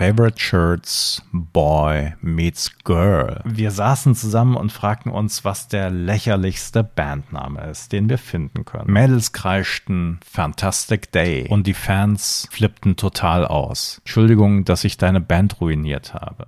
Favorite Shirts Boy Meets Girl. Wir saßen zusammen und fragten uns, was der lächerlichste Bandname ist, den wir finden können. Mädels kreischten Fantastic Day und die Fans flippten total aus. Entschuldigung, dass ich deine Band ruiniert habe.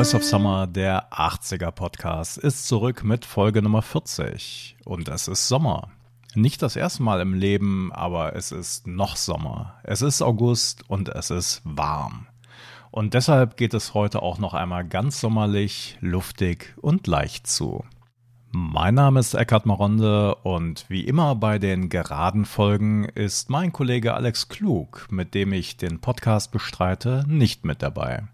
Voice of Summer, der 80er Podcast, ist zurück mit Folge Nummer 40. Und es ist Sommer. Nicht das erste Mal im Leben, aber es ist noch Sommer. Es ist August und es ist warm. Und deshalb geht es heute auch noch einmal ganz sommerlich, luftig und leicht zu. Mein Name ist Eckhard Maronde und wie immer bei den geraden Folgen ist mein Kollege Alex Klug, mit dem ich den Podcast bestreite, nicht mit dabei.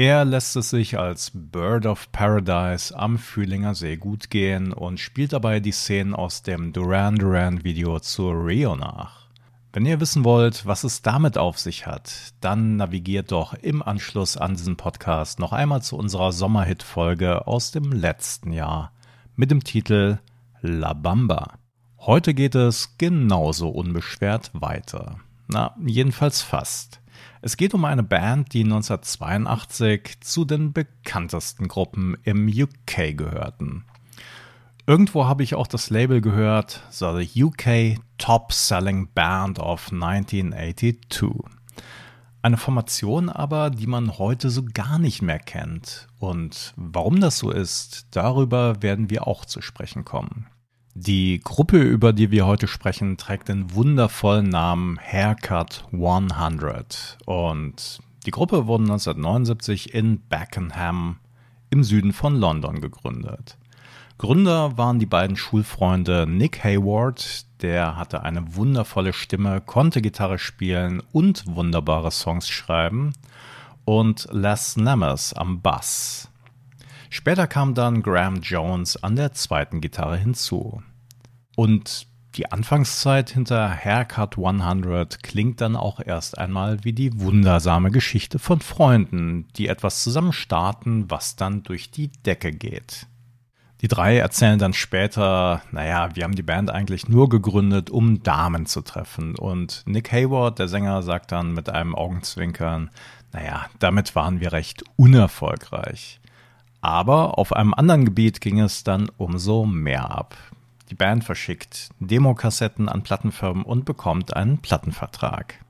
Er lässt es sich als Bird of Paradise am Fühlinger See gut gehen und spielt dabei die Szenen aus dem Duran Duran Video zu Rio nach. Wenn ihr wissen wollt, was es damit auf sich hat, dann navigiert doch im Anschluss an diesen Podcast noch einmal zu unserer Sommerhit-Folge aus dem letzten Jahr mit dem Titel La Bamba. Heute geht es genauso unbeschwert weiter. Na, jedenfalls fast. Es geht um eine Band, die 1982 zu den bekanntesten Gruppen im UK gehörten. Irgendwo habe ich auch das Label gehört, The UK Top Selling Band of 1982. Eine Formation aber, die man heute so gar nicht mehr kennt. Und warum das so ist, darüber werden wir auch zu sprechen kommen. Die Gruppe, über die wir heute sprechen, trägt den wundervollen Namen Haircut 100 und die Gruppe wurde 1979 in Beckenham im Süden von London gegründet. Gründer waren die beiden Schulfreunde Nick Hayward, der hatte eine wundervolle Stimme, konnte Gitarre spielen und wunderbare Songs schreiben, und Les Nemeth am Bass. Später kam dann Graham Jones an der zweiten Gitarre hinzu. Und die Anfangszeit hinter Haircut 100 klingt dann auch erst einmal wie die wundersame Geschichte von Freunden, die etwas zusammen starten, was dann durch die Decke geht. Die drei erzählen dann später, naja, wir haben die Band eigentlich nur gegründet, um Damen zu treffen. Und Nick Hayward, der Sänger, sagt dann mit einem Augenzwinkern, naja, damit waren wir recht unerfolgreich. Aber auf einem anderen Gebiet ging es dann umso mehr ab. Die Band verschickt Demokassetten an Plattenfirmen und bekommt einen Plattenvertrag.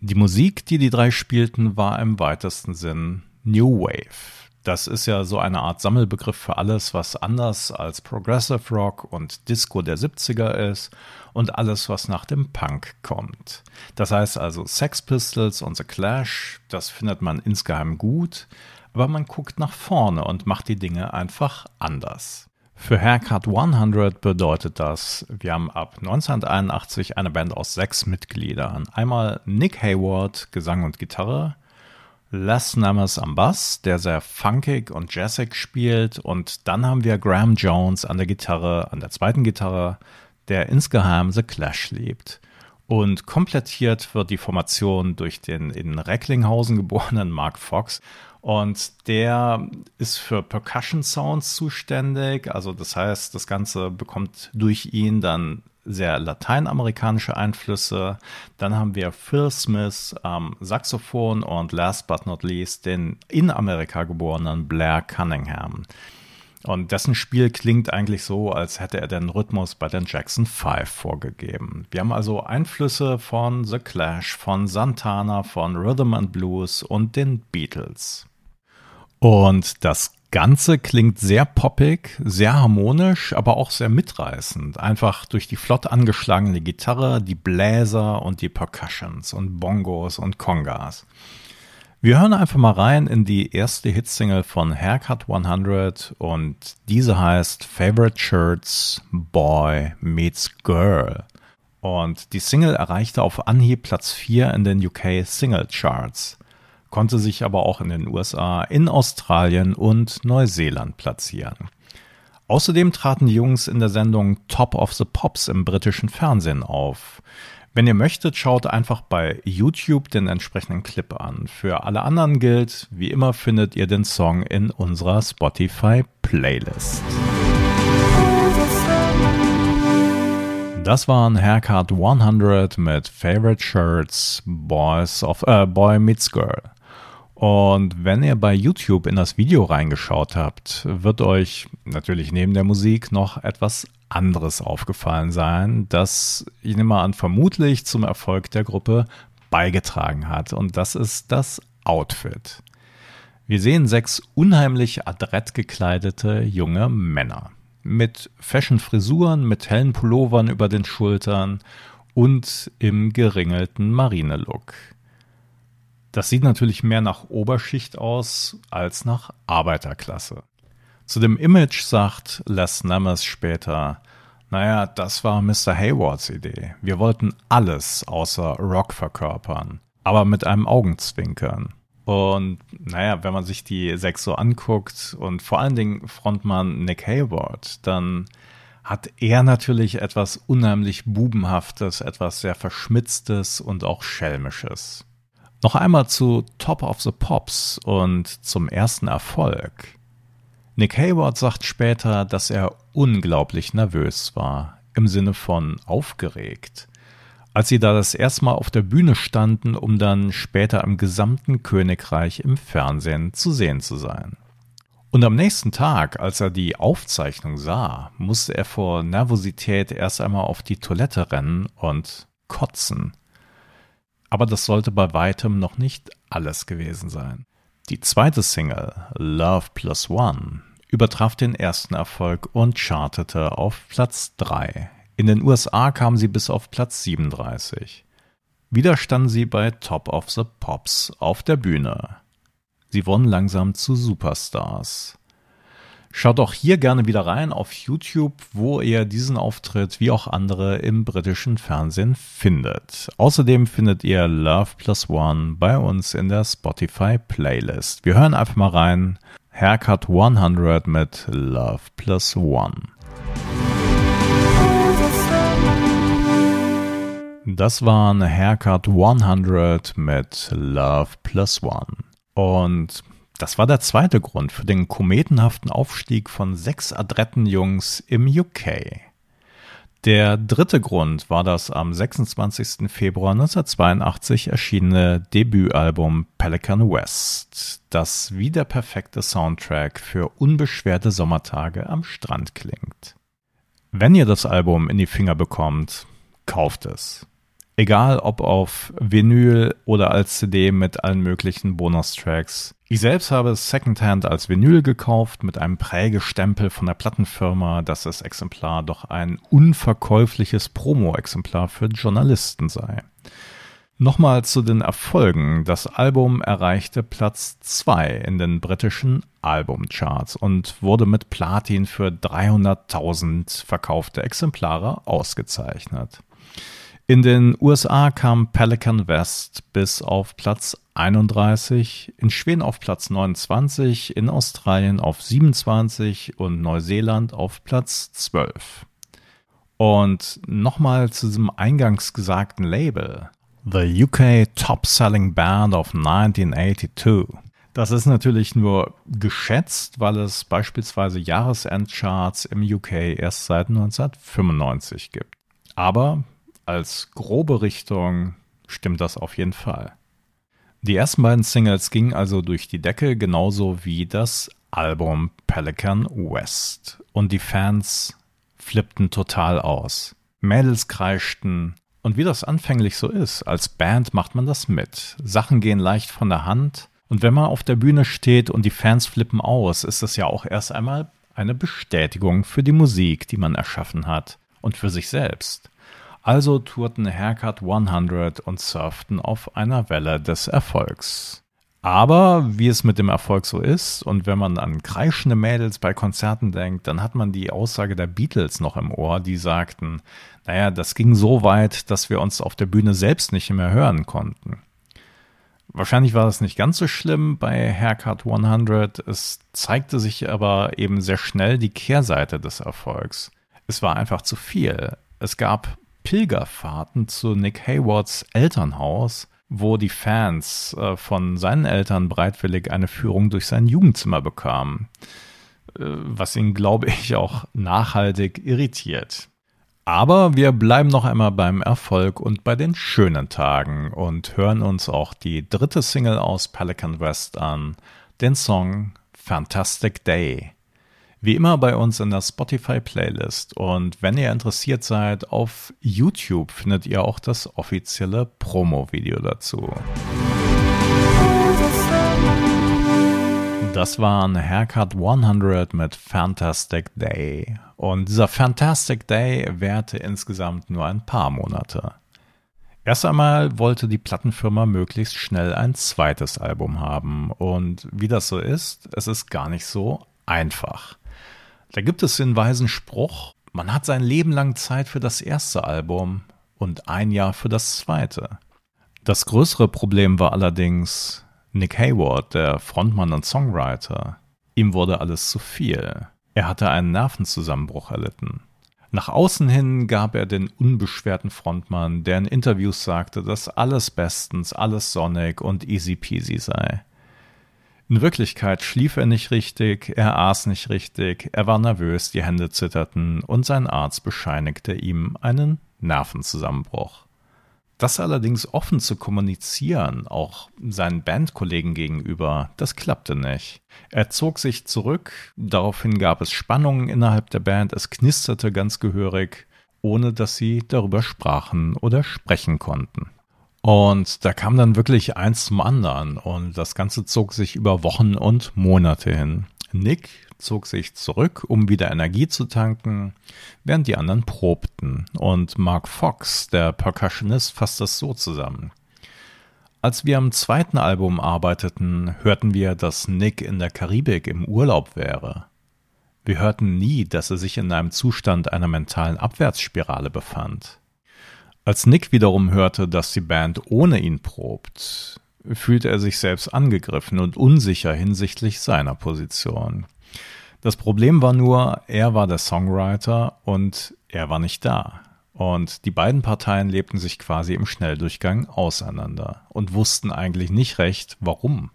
Die Musik, die die drei spielten, war im weitesten Sinn New Wave. Das ist ja so eine Art Sammelbegriff für alles, was anders als Progressive Rock und Disco der 70er ist und alles, was nach dem Punk kommt. Das heißt also Sex Pistols und The Clash, das findet man insgeheim gut, aber man guckt nach vorne und macht die Dinge einfach anders. Für Haircut 100 bedeutet das, wir haben ab 1981 eine Band aus sechs Mitgliedern. Einmal Nick Hayward, Gesang und Gitarre, Les Nemeth am Bass, der sehr funkig und jazzig spielt, und dann haben wir Graham Jones an der Gitarre, an der zweiten Gitarre, der insgeheim The Clash liebt. Und komplettiert wird die Formation durch den in Recklinghausen geborenen Mark Fox und der ist für Percussion Sounds zuständig. Also das heißt, das Ganze bekommt durch ihn dann sehr lateinamerikanische Einflüsse. Dann haben wir Phil Smith am Saxophon und last but not least den in Amerika geborenen Blair Cunningham. Und dessen Spiel klingt eigentlich so, als hätte er den Rhythmus bei den Jackson 5 vorgegeben. Wir haben also Einflüsse von The Clash, von Santana, von Rhythm and Blues und den Beatles. Und das Ganze klingt sehr poppig, sehr harmonisch, aber auch sehr mitreißend. Einfach durch die flott angeschlagene Gitarre, die Bläser und die Percussions und Bongos und Congas. Wir hören einfach mal rein in die erste Hitsingle von Haircut 100 und diese heißt Favorite Shirts Boy Meets Girl. Und die Single erreichte auf Anhieb Platz 4 in den UK Single Charts konnte sich aber auch in den USA, in Australien und Neuseeland platzieren. Außerdem traten die Jungs in der Sendung Top of the Pops im britischen Fernsehen auf. Wenn ihr möchtet, schaut einfach bei YouTube den entsprechenden Clip an. Für alle anderen gilt, wie immer findet ihr den Song in unserer Spotify Playlist. Das waren Haircut 100 mit Favorite Shirts, Boys of, äh, Boy Meets Girl. Und wenn ihr bei YouTube in das Video reingeschaut habt, wird euch natürlich neben der Musik noch etwas anderes aufgefallen sein, das, ich nehme an, vermutlich zum Erfolg der Gruppe beigetragen hat. Und das ist das Outfit. Wir sehen sechs unheimlich adrett gekleidete junge Männer mit Fashion-Frisuren, mit hellen Pullovern über den Schultern und im geringelten Marine-Look. Das sieht natürlich mehr nach Oberschicht aus als nach Arbeiterklasse. Zu dem Image sagt Les Nammers später, naja, das war Mr. Haywards Idee. Wir wollten alles außer Rock verkörpern, aber mit einem Augenzwinkern. Und naja, wenn man sich die sechs so anguckt und vor allen Dingen Frontmann Nick Hayward, dann hat er natürlich etwas unheimlich Bubenhaftes, etwas sehr Verschmitztes und auch Schelmisches. Noch einmal zu Top of the Pops und zum ersten Erfolg. Nick Hayward sagt später, dass er unglaublich nervös war, im Sinne von aufgeregt als sie da das erste Mal auf der Bühne standen, um dann später im gesamten Königreich im Fernsehen zu sehen zu sein. Und am nächsten Tag, als er die Aufzeichnung sah, musste er vor Nervosität erst einmal auf die Toilette rennen und kotzen. Aber das sollte bei weitem noch nicht alles gewesen sein. Die zweite Single, Love Plus One, übertraf den ersten Erfolg und chartete auf Platz 3 in den USA kam sie bis auf Platz 37. Wieder standen sie bei Top of the Pops auf der Bühne. Sie wurden langsam zu Superstars. Schaut auch hier gerne wieder rein auf YouTube, wo ihr diesen Auftritt wie auch andere im britischen Fernsehen findet. Außerdem findet ihr Love Plus One bei uns in der Spotify Playlist. Wir hören einfach mal rein. Haircut 100 mit Love Plus One. Das war eine Haircut 100 mit Love Plus One. Und das war der zweite Grund für den kometenhaften Aufstieg von sechs adretten Jungs im UK. Der dritte Grund war das am 26. Februar 1982 erschienene Debütalbum Pelican West, das wie der perfekte Soundtrack für unbeschwerte Sommertage am Strand klingt. Wenn ihr das Album in die Finger bekommt, kauft es. Egal ob auf Vinyl oder als CD mit allen möglichen Bonustracks. Ich selbst habe es Secondhand als Vinyl gekauft mit einem Prägestempel von der Plattenfirma, dass das Exemplar doch ein unverkäufliches Promo-Exemplar für Journalisten sei. Nochmal zu den Erfolgen. Das Album erreichte Platz 2 in den britischen Albumcharts und wurde mit Platin für 300.000 verkaufte Exemplare ausgezeichnet. In den USA kam Pelican West bis auf Platz 31, in Schweden auf Platz 29, in Australien auf 27 und Neuseeland auf Platz 12. Und nochmal zu diesem eingangs gesagten Label. The UK Top Selling Band of 1982. Das ist natürlich nur geschätzt, weil es beispielsweise Jahresendcharts im UK erst seit 1995 gibt. Aber als grobe Richtung stimmt das auf jeden Fall. Die ersten beiden Singles gingen also durch die Decke, genauso wie das Album Pelican West. Und die Fans flippten total aus. Mädels kreischten. Und wie das anfänglich so ist, als Band macht man das mit. Sachen gehen leicht von der Hand. Und wenn man auf der Bühne steht und die Fans flippen aus, ist das ja auch erst einmal eine Bestätigung für die Musik, die man erschaffen hat und für sich selbst. Also tourten Haircut 100 und surften auf einer Welle des Erfolgs. Aber wie es mit dem Erfolg so ist, und wenn man an kreischende Mädels bei Konzerten denkt, dann hat man die Aussage der Beatles noch im Ohr, die sagten, naja, das ging so weit, dass wir uns auf der Bühne selbst nicht mehr hören konnten. Wahrscheinlich war das nicht ganz so schlimm bei Haircut 100, es zeigte sich aber eben sehr schnell die Kehrseite des Erfolgs. Es war einfach zu viel. Es gab Pilgerfahrten zu Nick Haywards Elternhaus, wo die Fans äh, von seinen Eltern bereitwillig eine Führung durch sein Jugendzimmer bekamen, äh, was ihn, glaube ich, auch nachhaltig irritiert. Aber wir bleiben noch einmal beim Erfolg und bei den schönen Tagen und hören uns auch die dritte Single aus Pelican West an, den Song Fantastic Day. Wie immer bei uns in der Spotify-Playlist. Und wenn ihr interessiert seid, auf YouTube findet ihr auch das offizielle Promo-Video dazu. Das war ein Haircut 100 mit Fantastic Day. Und dieser Fantastic Day währte insgesamt nur ein paar Monate. Erst einmal wollte die Plattenfirma möglichst schnell ein zweites Album haben. Und wie das so ist, es ist gar nicht so einfach. Da gibt es den weisen Spruch, man hat sein Leben lang Zeit für das erste Album und ein Jahr für das zweite. Das größere Problem war allerdings Nick Hayward, der Frontmann und Songwriter. Ihm wurde alles zu viel. Er hatte einen Nervenzusammenbruch erlitten. Nach außen hin gab er den unbeschwerten Frontmann, der in Interviews sagte, dass alles bestens, alles sonnig und easy peasy sei. In Wirklichkeit schlief er nicht richtig, er aß nicht richtig, er war nervös, die Hände zitterten und sein Arzt bescheinigte ihm einen Nervenzusammenbruch. Das allerdings offen zu kommunizieren, auch seinen Bandkollegen gegenüber, das klappte nicht. Er zog sich zurück, daraufhin gab es Spannungen innerhalb der Band, es knisterte ganz gehörig, ohne dass sie darüber sprachen oder sprechen konnten. Und da kam dann wirklich eins zum anderen und das Ganze zog sich über Wochen und Monate hin. Nick zog sich zurück, um wieder Energie zu tanken, während die anderen probten. Und Mark Fox, der Percussionist, fasst das so zusammen. Als wir am zweiten Album arbeiteten, hörten wir, dass Nick in der Karibik im Urlaub wäre. Wir hörten nie, dass er sich in einem Zustand einer mentalen Abwärtsspirale befand. Als Nick wiederum hörte, dass die Band ohne ihn probt, fühlte er sich selbst angegriffen und unsicher hinsichtlich seiner Position. Das Problem war nur, er war der Songwriter und er war nicht da. Und die beiden Parteien lebten sich quasi im Schnelldurchgang auseinander und wussten eigentlich nicht recht, warum.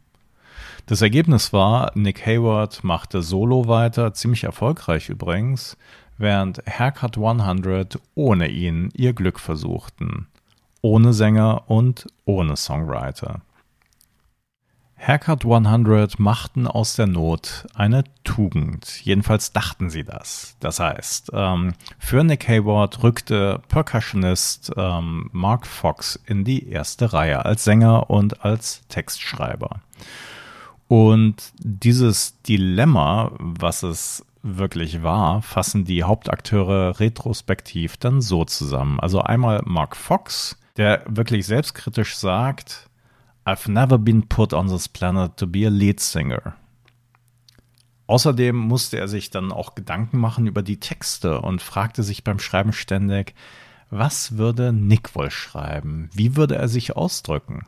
Das Ergebnis war, Nick Hayward machte solo weiter, ziemlich erfolgreich übrigens, während Haircut 100 ohne ihn ihr Glück versuchten. Ohne Sänger und ohne Songwriter. Haircut 100 machten aus der Not eine Tugend. Jedenfalls dachten sie das. Das heißt, ähm, für Nick Hayward rückte Percussionist ähm, Mark Fox in die erste Reihe als Sänger und als Textschreiber. Und dieses Dilemma, was es wirklich war, fassen die Hauptakteure retrospektiv dann so zusammen. Also einmal Mark Fox, der wirklich selbstkritisch sagt, I've never been put on this planet to be a lead singer. Außerdem musste er sich dann auch Gedanken machen über die Texte und fragte sich beim Schreiben ständig, was würde Nick wohl schreiben? Wie würde er sich ausdrücken?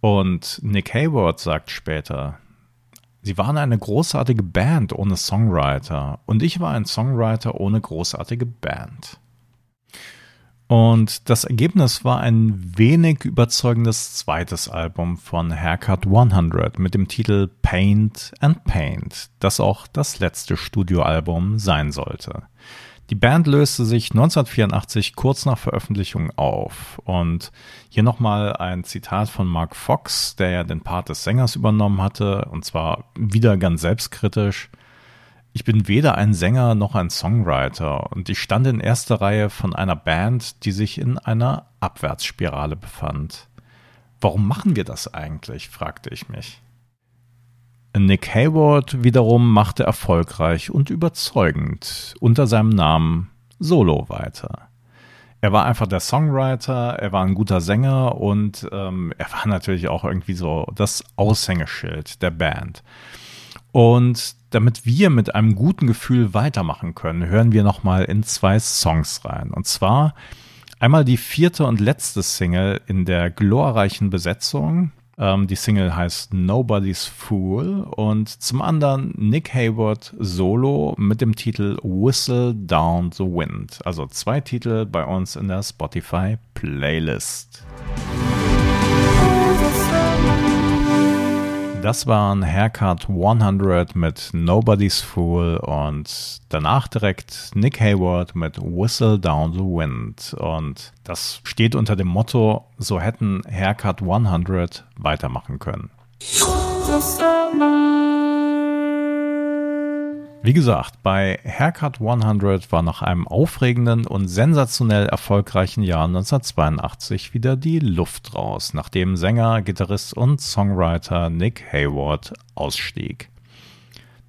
Und Nick Hayward sagt später, Sie waren eine großartige Band ohne Songwriter und ich war ein Songwriter ohne großartige Band. Und das Ergebnis war ein wenig überzeugendes zweites Album von Haircut 100 mit dem Titel Paint and Paint, das auch das letzte Studioalbum sein sollte. Die Band löste sich 1984 kurz nach Veröffentlichung auf. Und hier nochmal ein Zitat von Mark Fox, der ja den Part des Sängers übernommen hatte, und zwar wieder ganz selbstkritisch. Ich bin weder ein Sänger noch ein Songwriter und ich stand in erster Reihe von einer Band, die sich in einer Abwärtsspirale befand. Warum machen wir das eigentlich? fragte ich mich. Nick Hayward wiederum machte erfolgreich und überzeugend unter seinem Namen Solo weiter. Er war einfach der Songwriter, er war ein guter Sänger und ähm, er war natürlich auch irgendwie so das Aushängeschild der Band. Und damit wir mit einem guten Gefühl weitermachen können, hören wir nochmal in zwei Songs rein. Und zwar einmal die vierte und letzte Single in der glorreichen Besetzung, Ähm, die Single heißt Nobody's Fool und zum anderen Nick Hayward solo mit dem Titel Whistle Down the Wind. Also zwei Titel bei uns in der Spotify Playlist. Das waren Haircut 100 mit Nobody's Fool und danach direkt Nick Hayward mit Whistle Down the Wind. Und das steht unter dem Motto, so hätten Haircut 100 weitermachen können. Wie gesagt, bei Haircut 100 war nach einem aufregenden und sensationell erfolgreichen Jahr 1982 wieder die Luft raus, nachdem Sänger, Gitarrist und Songwriter Nick Hayward ausstieg.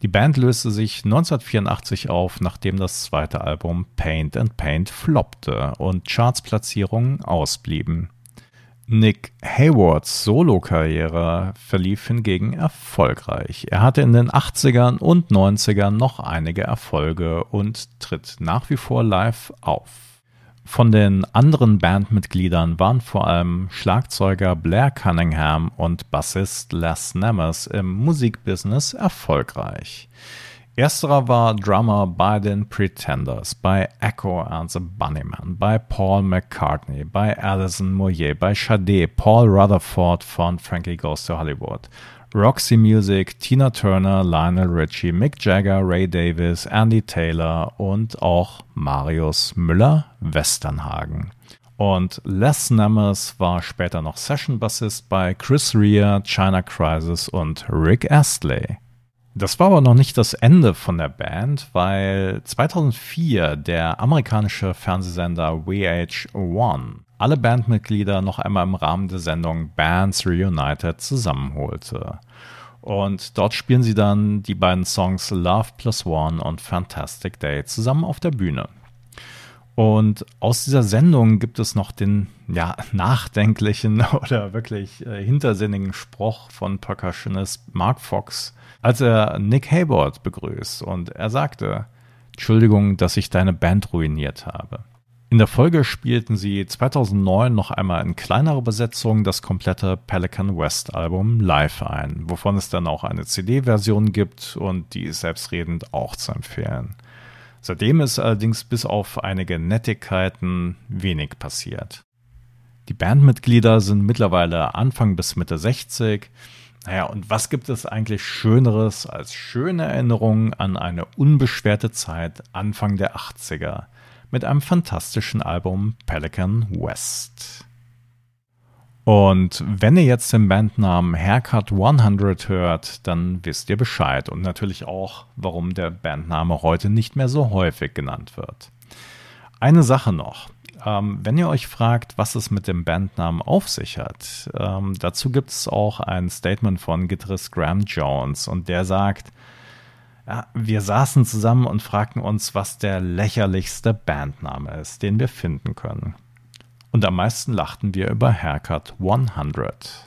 Die Band löste sich 1984 auf, nachdem das zweite Album Paint and Paint floppte und Chartsplatzierungen ausblieben. Nick Haywards Solokarriere verlief hingegen erfolgreich. Er hatte in den 80ern und 90ern noch einige Erfolge und tritt nach wie vor live auf. Von den anderen Bandmitgliedern waren vor allem Schlagzeuger Blair Cunningham und Bassist Les Nemers im Musikbusiness erfolgreich. Ersterer war Drummer bei den Pretenders, bei Echo and the Bunnymen, bei Paul McCartney, bei Alison Moyer, bei Sade, Paul Rutherford von Frankie Goes to Hollywood, Roxy Music, Tina Turner, Lionel Richie, Mick Jagger, Ray Davis, Andy Taylor und auch Marius Müller-Westernhagen. Und Les Nemers war später noch Session-Bassist bei Chris Rea, China Crisis und Rick Astley. Das war aber noch nicht das Ende von der Band, weil 2004 der amerikanische Fernsehsender VH1 alle Bandmitglieder noch einmal im Rahmen der Sendung Bands Reunited zusammenholte. Und dort spielen sie dann die beiden Songs Love Plus One und Fantastic Day zusammen auf der Bühne. Und aus dieser Sendung gibt es noch den ja, nachdenklichen oder wirklich äh, hintersinnigen Spruch von Percussionist Mark Fox, als er Nick Hayward begrüßt und er sagte, Entschuldigung, dass ich deine Band ruiniert habe. In der Folge spielten sie 2009 noch einmal in kleinerer Besetzung das komplette Pelican West Album live ein, wovon es dann auch eine CD-Version gibt und die ist selbstredend auch zu empfehlen. Seitdem ist allerdings bis auf einige Nettigkeiten wenig passiert. Die Bandmitglieder sind mittlerweile Anfang bis Mitte 60. Naja, und was gibt es eigentlich Schöneres als schöne Erinnerungen an eine unbeschwerte Zeit Anfang der 80er mit einem fantastischen Album Pelican West? Und wenn ihr jetzt den Bandnamen Haircut 100 hört, dann wisst ihr Bescheid und natürlich auch, warum der Bandname heute nicht mehr so häufig genannt wird. Eine Sache noch. Ähm, wenn ihr euch fragt, was es mit dem Bandnamen auf sich hat, ähm, dazu gibt es auch ein Statement von Gitarrist Graham Jones und der sagt, ja, wir saßen zusammen und fragten uns, was der lächerlichste Bandname ist, den wir finden können. Und am meisten lachten wir über Haircut 100.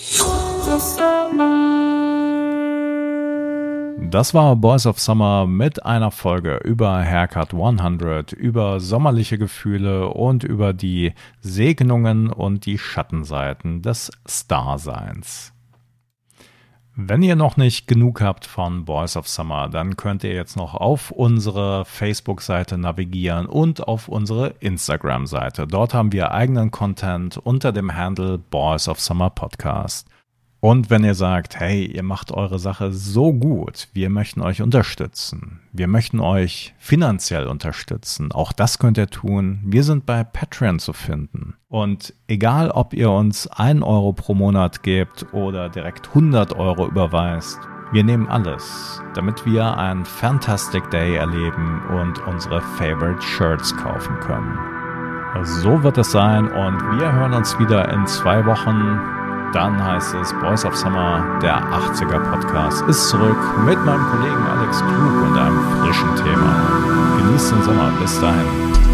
Das war Boys of Summer mit einer Folge über Haircut 100, über sommerliche Gefühle und über die Segnungen und die Schattenseiten des Starseins. Wenn ihr noch nicht genug habt von Boys of Summer, dann könnt ihr jetzt noch auf unsere Facebook-Seite navigieren und auf unsere Instagram-Seite. Dort haben wir eigenen Content unter dem Handle Boys of Summer Podcast. Und wenn ihr sagt, hey, ihr macht eure Sache so gut, wir möchten euch unterstützen, wir möchten euch finanziell unterstützen, auch das könnt ihr tun. Wir sind bei Patreon zu finden. Und egal, ob ihr uns ein Euro pro Monat gebt oder direkt 100 Euro überweist, wir nehmen alles, damit wir einen Fantastic Day erleben und unsere Favorite Shirts kaufen können. So wird es sein und wir hören uns wieder in zwei Wochen dann heißt es Boys of Summer, der 80er Podcast, ist zurück mit meinem Kollegen Alex Klug und einem frischen Thema. Genießt den Sommer. Bis dahin.